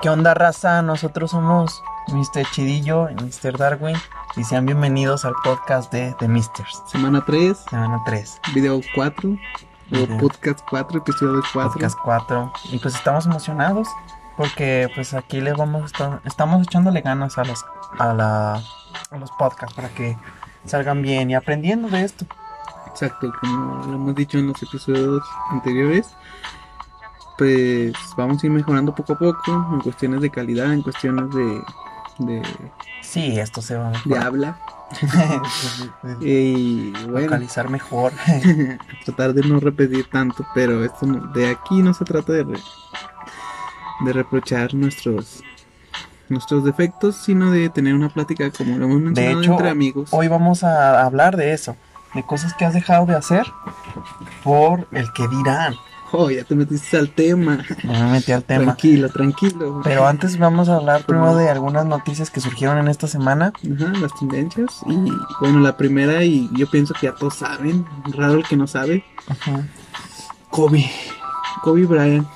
¿Qué onda, raza? Nosotros somos Mr. Chidillo y Mr. Darwin. Y sean bienvenidos al podcast de The Misters. Semana 3, Semana 3. video 4, Video. o podcast 4, episodio 4. Podcast 4. Y pues estamos emocionados porque pues aquí les vamos a estamos echándole ganas a los, a la, a los podcasts para que salgan bien y aprendiendo de esto. Exacto, como lo hemos dicho en los episodios anteriores, pues vamos a ir mejorando poco a poco en cuestiones de calidad, en cuestiones de, de, Sí, esto se va de habla. Y bueno, localizar mejor. tratar de no repetir tanto, pero esto no- de aquí no se trata de, re- de reprochar nuestros nuestros defectos, sino de tener una plática como lo hemos mencionado hecho, entre amigos. Hoy vamos a hablar de eso, de cosas que has dejado de hacer por el que dirán. Oh, ya te metiste al tema. No me metí al tema. Tranquilo, tranquilo. Pero antes vamos a hablar primero de algunas noticias que surgieron en esta semana. Ajá, las tendencias. Y bueno, la primera, y yo pienso que ya todos saben, raro el que no sabe, Kobe. Kobe Bryant,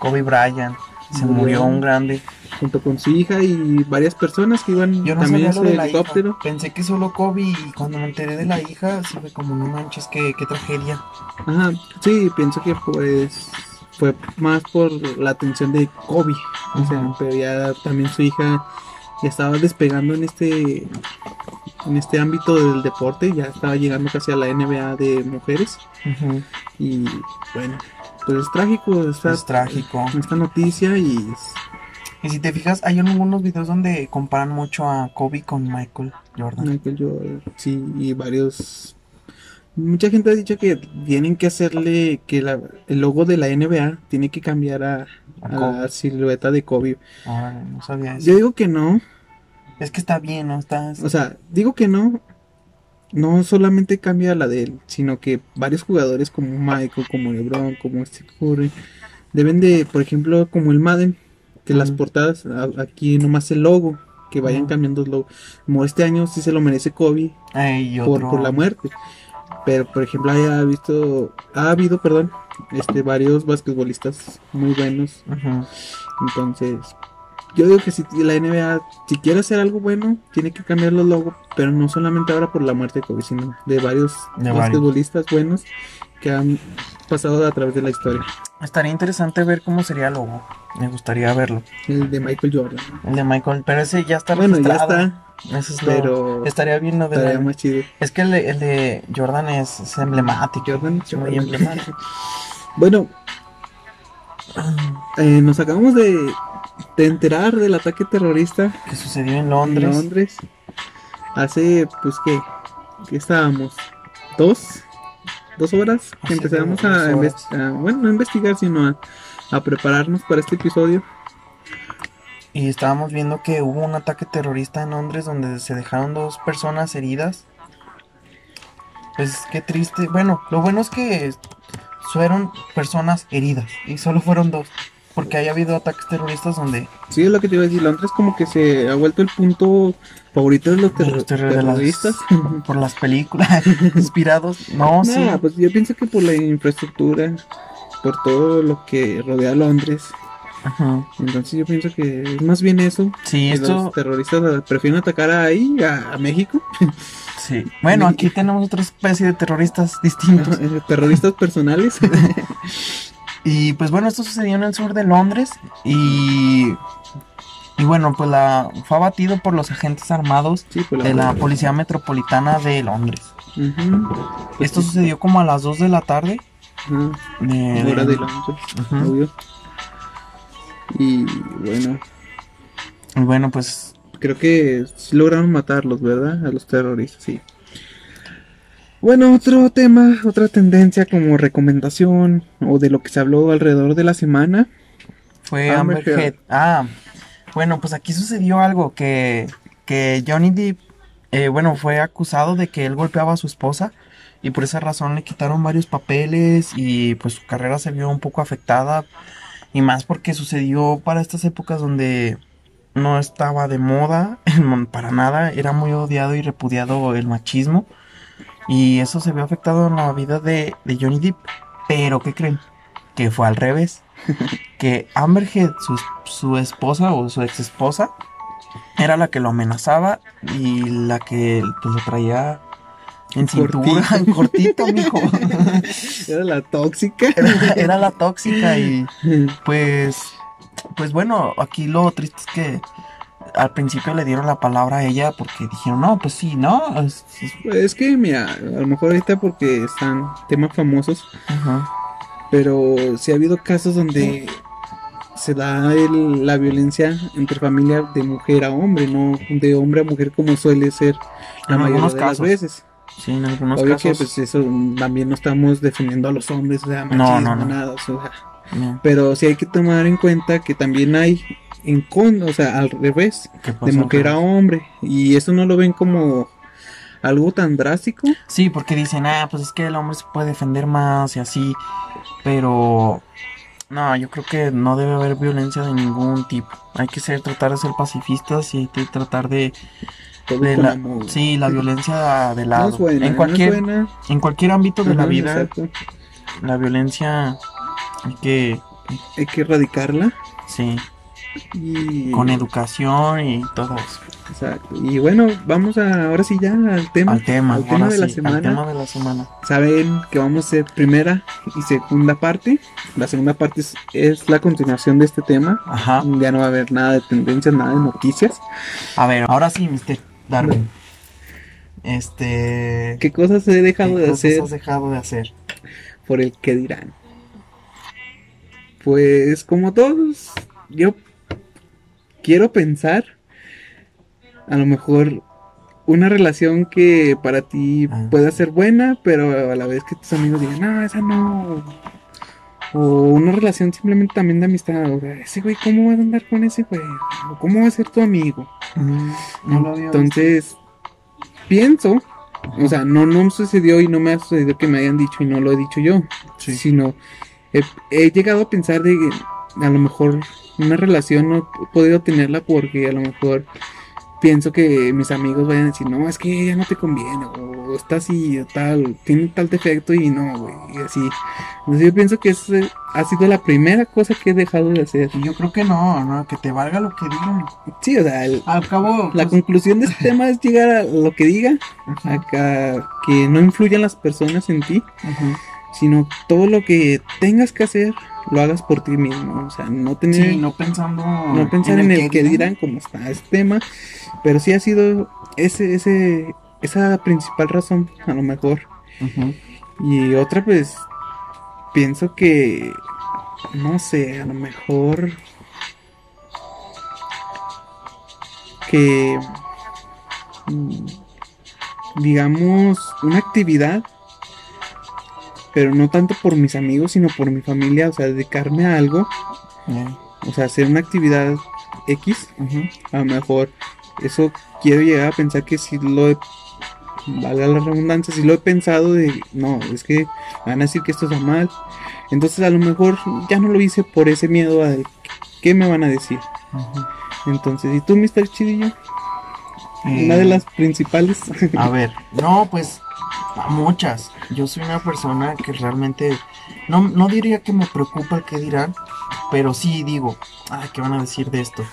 Kobe Bryant se Murió. un grande. junto con su hija y varias personas que iban Yo no también sabía en lo de la hija. helicóptero. Pensé que solo Kobe y cuando me enteré de la hija, sí fue como no manches, qué, qué tragedia. Ajá, sí, pienso que pues fue más por la atención de Kobe. O sea, pero ya también su hija ya estaba despegando en este en este ámbito del deporte, ya estaba llegando casi a la NBA de mujeres y bueno, pues es trágico esta, Es trágico. esta noticia y Y si te fijas, hay algunos videos donde comparan mucho a Kobe con Michael Jordan. Michael Jordan, sí, y varios mucha gente ha dicho que tienen que hacerle que la- el logo de la NBA tiene que cambiar a, A a Kobe. la silueta de Kobe. Órale, no sabía eso. Yo digo que no, Es que está bien, ¿no? Está... o sea, digo que no, no solamente cambia la de él, sino que varios jugadores como Michael, como LeBron, como Steve Curry, deben de, por ejemplo, como el Madden, que las portadas, aquí nomás el logo, que vayan cambiando el logo. Como este año sí se lo merece Kobe Ey, y por, por la muerte. Pero, por ejemplo, haya visto, ha habido, perdón, este, varios basquetbolistas muy buenos Ujú. entonces, yo digo que si la NBA, si quiere hacer algo bueno, tiene que cambiar los logos, pero no solamente ahora por la muerte de Kobe, sino de varios De varios. basquetbolistas buenos que han pasado a través de la historia. Estaría interesante ver cómo sería el logo. Me gustaría verlo. El de Michael Jordan. El de Michael, pero ese ya está Bueno, ya registrado. está, Ese es lo- pero Estaría bien lo de estaría la- más chido. Es que el de, el de Jordan es, es emblemático. Jordan, Es muy emblemático. Bueno, eh, nos acabamos de, de enterar del ataque terrorista que sucedió en en Londres. Londres. Hace, pues, ¿qué? ¿Qué estábamos? ¿Dos? ¿Dos horas? Que empezamos a, bueno, no a investigar, sino a, a prepararnos para este episodio. Y estábamos viendo que hubo un ataque terrorista en Londres donde se dejaron dos personas heridas. Pues qué triste. Bueno, lo bueno es que fueron personas heridas y solo fueron dos. Porque haya habido ataques terroristas donde Sí, es lo que te iba a decir. Londres como que se ha vuelto el punto favorito de los, terro- los terror- de las- terroristas. por las películas inspirados. No, sí. Nah, pues yo pienso que por la infraestructura, por todo lo que rodea a Londres. Ajá. Entonces yo pienso que es más bien eso. Sí, esto. los terroristas prefieren atacar ahí, a, a México. Sí. Bueno, aquí tenemos otra especie de terroristas distintos. Terroristas personales. Y pues bueno, esto sucedió en el sur de Londres y y bueno, pues la fue abatido por los agentes armados Sí, pues de la Policía Metropolitana de Londres. Esto sucedió como a las 2 de la tarde de, hora de Londres, obvio. Y bueno, Y bueno, pues creo que sí lograron matarlos, ¿verdad? A los terroristas, sí. Bueno, otro tema, otra tendencia como recomendación o de lo que se habló alrededor de la semana. fue Amber Amber Heard. Heard. Ah, bueno, pues aquí sucedió algo que que Johnny Depp eh, bueno, fue acusado de que él golpeaba a su esposa y por esa razón le quitaron varios papeles y pues su carrera se vio un poco afectada y más porque sucedió para estas épocas donde no estaba de moda para nada, era muy odiado y repudiado el machismo Y eso se vio afectado en la vida de, de Johnny Depp. Pero, ¿qué creen? Que fue al revés. que Amber Heard, su, su esposa o su ex esposa, era la que lo amenazaba y la que pues, lo traía en cintura, en cortito, mijo. Era la tóxica. Era, era la tóxica y pues, pues bueno, aquí lo triste es que al principio le dieron la palabra a ella porque dijeron, no, pues sí, ¿no? Es, es- es que, mira, a lo mejor ahorita porque están temas famosos, ajá. pero sí ha habido casos donde se da el- la violencia entre familia de mujer a hombre, no de hombre a mujer como suele ser la En mayoría de las veces. Sí, en algunos Obvio casos. que pues eso también no estamos defendiendo a los hombres, o sea, No, machismo, no, no. nada, o sea, no, pero sí hay que tomar en cuenta que también hay en con, o sea, al revés, ¿qué de mujer a hombre, y eso no lo ven como algo tan drástico. Sí, porque dicen, ah, pues es que el hombre se puede defender más y así. Pero no, yo creo que no debe haber violencia de ningún tipo. Hay que ser, tratar de ser pacifistas y hay que tratar de, de la, amor. sí, la violencia de No lado. es buena, en no cualquier, en cualquier ámbito de la vida, exacto. la violencia hay que, Hay que erradicarla sí, y con educación y todo eso. Exacto. Y bueno, vamos a, ahora sí ya al tema. Al tema, al tema de la semana. al tema de la semana. Saben que vamos a hacer primera y segunda parte. La segunda parte es, es la continuación de este tema. Ajá. Ya no va a haber nada de tendencias, nada de noticias. A ver, ahora sí, Mr. Darwin. Este. ¿Qué cosas he dejado ¿qué de cosas hacer has dejado de hacer? por el que dirán? Pues como todos, yo quiero pensar a lo mejor una relación que para ti Ah. pueda ser buena, pero a la vez que tus amigos digan, no, esa no. O una relación simplemente también de amistad. O sea, ese güey, ¿cómo vas a andar con ese güey? O ¿Cómo va a ser tu amigo? no lo había Entonces, pienso, o sea, no, no sucedió y no me ha sucedido que me hayan dicho y no lo he dicho yo, Sí. sino he, he llegado a pensar de a lo mejor una relación no he podido tenerla porque a lo mejor pienso que mis amigos vayan a decir, no, es que ya no te conviene, o está así, o tal, tiene tal defecto y no, güey, y así. Entonces yo pienso que esa ha sido la primera cosa que he dejado de hacer. Yo creo que no, no, que te valga lo que digan. Sí, o sea, el- Al cabo, la pues, conclusión de este tema es llegar a lo que diga, acá que no influyan las personas en ti, sino todo lo que tengas que hacer lo hagas por ti mismo, o sea, no tener Sí, no pensando. no pensar en el, que dirán como está este tema, pero sí ha sido ese ese esa principal razón a lo mejor. Y otra pues pienso que no sé, a lo mejor que mm, digamos una actividad pero no tanto por mis amigos sino por mi familia, o sea, dedicarme a algo, o sea, hacer una actividad X, a lo mejor eso quiero llegar a pensar que si lo he valga la redundancia, si lo he pensado de no, es que van a decir que esto está mal. Entonces a lo mejor ya no lo hice por ese miedo a de qué me van a decir. Entonces, ¿y tú, Mr. Chidillo? Una de Eh, las principales. A ver, no, pues a muchas. Yo soy una persona que realmente no, no diría que me preocupa el que dirán, pero sí digo, ay, ¿qué van a decir de esto?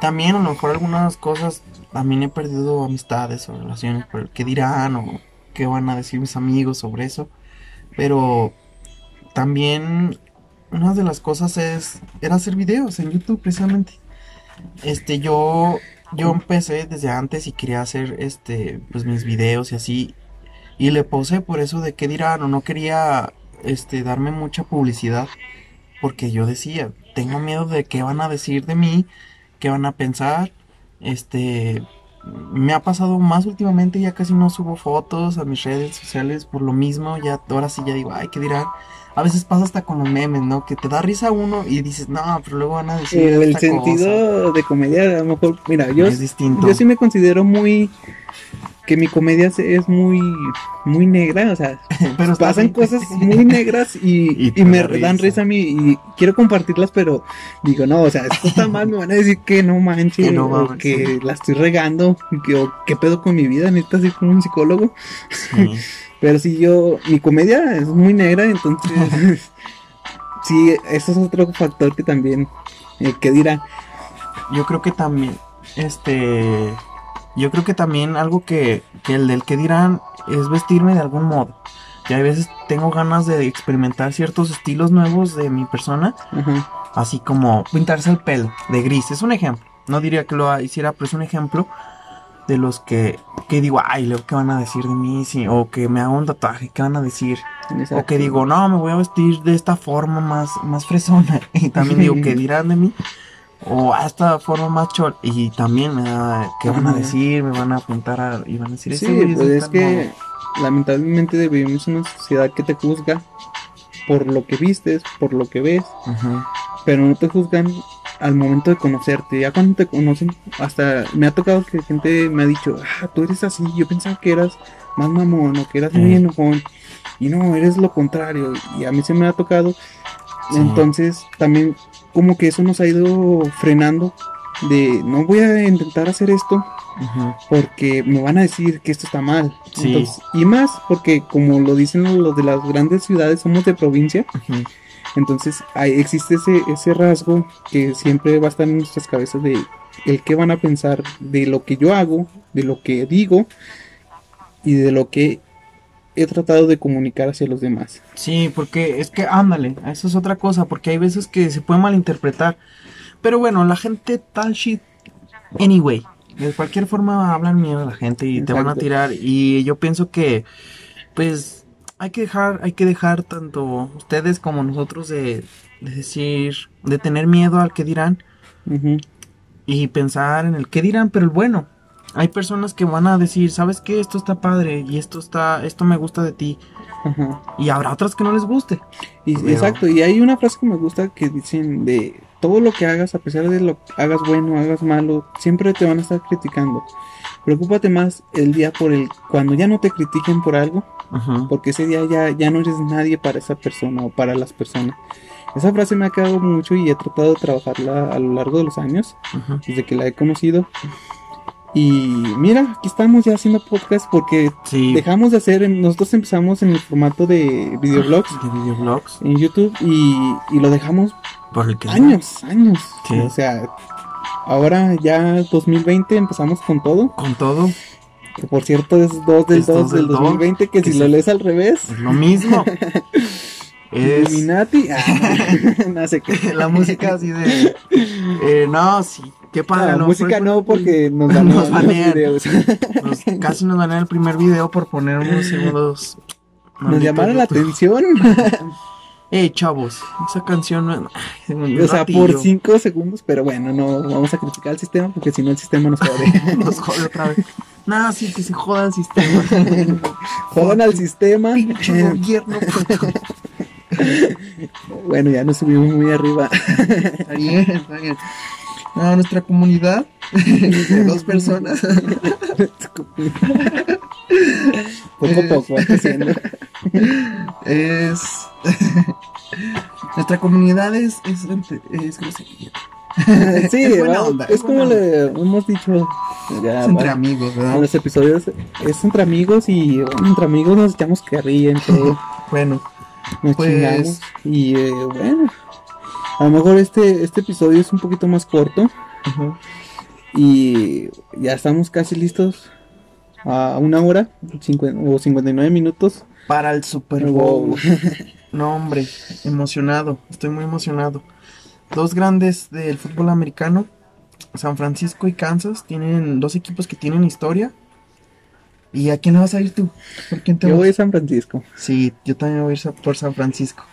También a lo mejor algunas cosas, también he perdido amistades o relaciones por el que dirán o qué van a decir mis amigos sobre eso. Pero también una de las cosas es era hacer videos en YouTube precisamente. Este yo yo empecé desde antes y quería hacer este pues mis videos y así y le puse por eso de qué dirán o no quería este darme mucha publicidad porque yo decía, tengo miedo de qué van a decir de mí, qué van a pensar. Este me ha pasado más últimamente, ya casi no subo fotos a mis redes sociales por lo mismo, ya ahora sí ya digo, ay, ¿qué dirán? A veces pasa hasta con los memes, ¿no? Que te da risa uno y dices, no, pero luego van a decir el esta sentido de comedia, a lo mejor, mira, yo, es distinto. yo sí me considero muy que mi comedia es muy muy negra, o sea, pero pasan cosas muy negras y, Y y, te me da dan risa. a mí y quiero compartirlas, pero digo, no, o sea, esto está mal, me van a decir que no manches, Que no o mames, que sí. la estoy regando, que, o qué pedo con mi vida, necesitas ir con un psicólogo. Sí. Pero si yo, mi comedia es muy negra, entonces, sí, eso es otro factor que también, eh, que dirán. Yo creo que también, este, yo creo que también algo que, que el del que dirán es vestirme de algún modo. Y a veces tengo ganas de experimentar ciertos estilos nuevos de mi persona, Ajá. así como pintarse el pelo de gris. Es un ejemplo. No diría que lo hiciera, pero es un ejemplo de los que, que digo, ay, luego, ¿qué van a decir de mí? Sí, o que me hago un tatuaje, ¿qué van a decir? O que digo, no, me voy a vestir de esta forma más, más fresona. Y también digo, ¿qué dirán de mí? O a esta forma más chol. Y también me da, ¿qué van a decir? Me van a apuntar a, y van a decir, Sí, "Ese güey pues es que lamentablemente vivimos en una sociedad que te juzga por lo que vistes, por lo que ves, modo". Ajá. pero no te juzgan al momento de conocerte. Ya cuando te conocen, hasta me ha tocado que gente me ha dicho, ah, tú eres así, yo pensaba que eras más mamón o que eras muy Eh. enojón. Y no, eres lo contrario. Y a mí se me ha tocado. Sí. Entonces, también como que eso nos ha ido frenando de no voy a intentar hacer esto porque me van a decir que esto está mal. Sí. Entonces, y más porque como lo dicen los de las grandes ciudades, somos de provincia, entonces hay, existe ese, ese rasgo que siempre va a estar en nuestras cabezas de el que van a pensar de lo que yo hago, de lo que digo y de lo que he tratado de comunicar hacia los demás. Sí, porque es que, ándale, eso es otra cosa, porque hay veces que se puede malinterpretar. Pero bueno, la gente tal shit, anyway. De cualquier forma hablan miedo a la gente y te van a tirar. Y yo pienso que, pues, hay que dejar, hay que dejar tanto ustedes como nosotros de, de decir, de tener miedo al que dirán Ujú. y pensar en el que dirán, pero el bueno. Hay personas que van a decir, ¿sabes qué? Esto está padre y esto está, esto me gusta de ti. Ajá. Y habrá otras que no les guste. Y, Pero- Exacto, y hay una frase que me gusta que dicen de todo lo que hagas, a pesar de lo que hagas bueno, hagas malo, siempre te van a estar criticando. Preocúpate más el día por el cuando ya no te critiquen por algo, Ajá. porque ese día ya, ya no eres nadie para esa persona o para las personas. Esa frase me ha quedado mucho y he tratado de trabajarla a lo largo de los años, Ajá. desde que la he conocido. Y mira, aquí estamos ya haciendo podcast porque Sí. dejamos de hacer, nosotros empezamos en el formato de videoblogs De videoblogs. en YouTube y, y lo dejamos Por el que años, años. Sí. O sea, ahora ya 2020 empezamos con todo. Con todo. Que por cierto es 2 del Es 2 dos del del dos, 2020, que que si lo lees al revés, Es lo mismo. es Illuminati. Ah, no sé qué. la música así de. Eh, no, sí. Qué padre. La ¿no? música no, porque nos, Nos banean los nos- casi nos van el primer video por poner unos segundos. Nos llamaron la atención. Eh, chavos, esa canción. no- ay, o sea, ratillo. por 5 segundos, pero bueno, no vamos a criticar el sistema porque si no el sistema nos jode. Nos jode otra vez. Nah, sí, que se joda el sistema. Jodan al sistema. Pinche gobierno. Bueno, ya nos subimos muy arriba. Está bien, está bien. No, nuestra comunidad de dos personas. Poco a poco es. nuestra comunidad es. Es, es. Sí, Es buena onda, es como buena le hemos dicho ya, Es entre amigos, en ¿verdad? los episodios. Es entre amigos y entre amigos nos echamos carrilla, entre Bueno, nos Pues- chingamos. Y eh, bueno, a lo mejor este, este episodio es un poquito más corto y ya estamos casi listos a una hora o 59 minutos. para el Super Bowl. No, hombre, emocionado. Estoy muy emocionado. Dos grandes del fútbol americano, San Francisco y Kansas, tienen dos equipos que tienen historia. ¿Y a quién le vas a ir tú? ¿Por quién te Yo vas? voy a San Francisco. Sí, yo también voy a ir por San Francisco.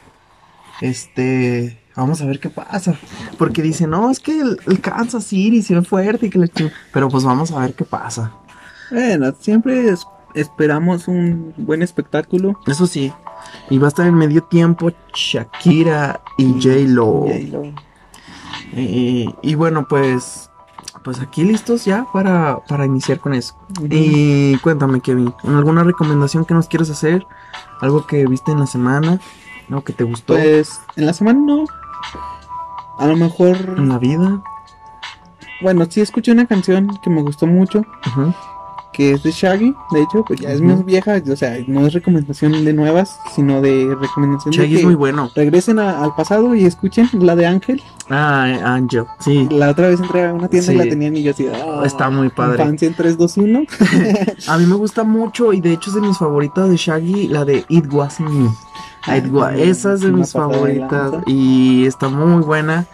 Este, vamos a ver qué pasa. Porque dicen, no, es que el, el Kansas City se ve fuerte y que ching-". Pero pues vamos a ver qué pasa. Bueno, siempre es- esperamos un buen espectáculo. Eso sí. Y va a estar en medio tiempo Shakira y J-Lo. Y lo- Y, bueno, pues, pues aquí listos ya para, para iniciar con eso. Y cuéntame, Kevin, ¿alguna recomendación que nos quieras hacer? ¿Algo que viste en la semana? ¿Algo que te gustó Pues en la semana no. A lo mejor, en la vida? bueno, sí escuché una canción que me gustó mucho, Ajá. Que es de Shaggy, de hecho, pues ya es más vieja, o sea, no es recomendación de nuevas, sino de recomendación de Shaggy que es muy bueno. regresen a- al pasado y escuchen la de Ángel. Ah, Angel, sí. La otra vez entré a una tienda y la tenían y yo así, "Ah, Está muy padre. Infancia en 3, 2, 1. A mí me gusta mucho y de hecho es de mis favoritas de Shaggy, la de It Wasn't Me. Ah, It esa es de mis de favoritas y está muy buena.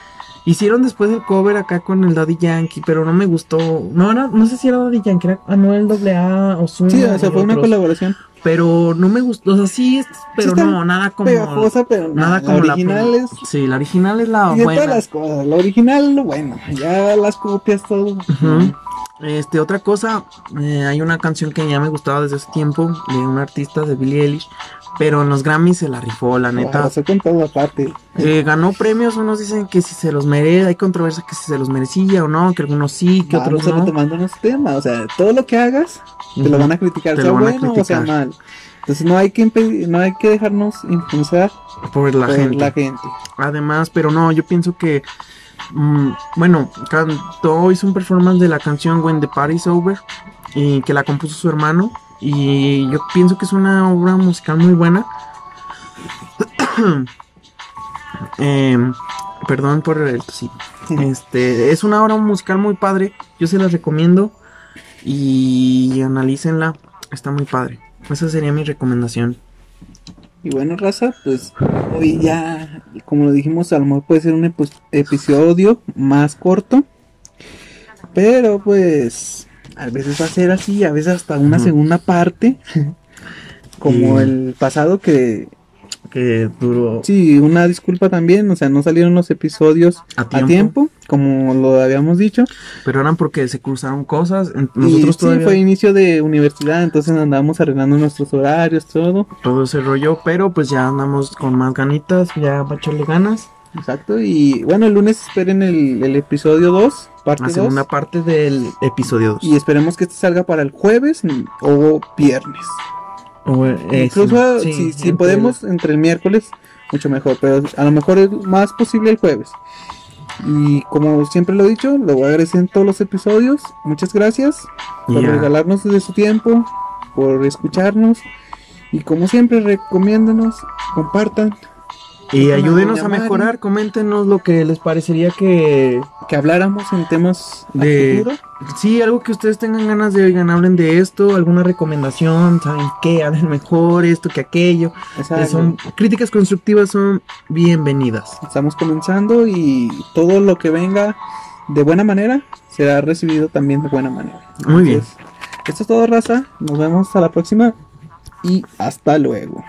Hicieron después el cover acá con el Daddy Yankee, pero no me gustó. No era, no sé si era Daddy Yankee, era Anuel AA o Zuma. Sí, o sea, fue una colaboración Pero no me gustó, o sea, sí, es- pero está no, nada como. pegajosa, pero nada la como la original es Sí, la original es la y buena. las cosas. La original, lo bueno, ya las copias todo. Ujú. Este, otra cosa, eh, hay una canción que ya me gustaba desde hace tiempo de un artista de Billie Eilish, pero en los Grammys se la rifó, la neta. Arrasó con todo aparte. Eh, ganó premios, unos dicen que si se los merece, hay controversia que si se los merecía o no, que algunos sí, que Vamos otros no. retomando nuestro tema, o sea, todo lo que hagas te lo van a criticar, Te sea lo van a bueno o sea criticar. mal. Entonces no hay que impedir- no hay que dejarnos influenciar Por la por gente. la gente. Además, pero no, yo pienso que, mm, bueno, cantó, hizo un performance de la canción When the Party's Over, y que la compuso su hermano, y yo pienso que es una obra musical muy buena. Em, perdón por el sí. Este, es una obra musical muy padre, yo se las recomiendo y analícenla, está muy padre. Esa sería mi recomendación. Y bueno, raza, pues hoy ya, como lo dijimos, a lo mejor puede ser un epi- episodio más corto. Pero pues a veces va a ser así, a veces hasta una segunda parte. Como Y- el pasado que Que duró sí, una disculpa también, o sea, no salieron los episodios a a tiempo. como lo habíamos dicho. Pero eran porque se cruzaron cosas. y Nosotros sí, fue inicio de universidad, entonces andábamos arreglando nuestros horarios, todo. todo ese rollo, pero pues ya andamos con más ganitas, ya va a echarle ganas. Exacto, y bueno, el lunes esperen el, el episodio 2, parte La 2. segunda parte del episodio 2. Y esperemos que este salga para el jueves o viernes. Incluso si, si podemos entre el miércoles, mucho mejor. Pero a lo mejor es más posible el jueves. Y como siempre lo he dicho, lo voy a agradecer en todos los episodios. Muchas gracias por regalarnos de su tiempo, por escucharnos. Y como siempre, recomiéndanos, compartan, Y ayúdenos a mejorar, coméntenos lo que les parecería que... que habláramos en temas De- futuro. Sí, algo que ustedes tengan ganas de oigan, hablen de esto, alguna recomendación, ¿saben qué? Hablen mejor esto que aquello. Exacto. Son críticas constructivas son bienvenidas. Estamos comenzando y todo lo que venga de buena manera será recibido también de buena manera. Muy bien. Esto es todo, raza. Nos vemos a la próxima y hasta luego.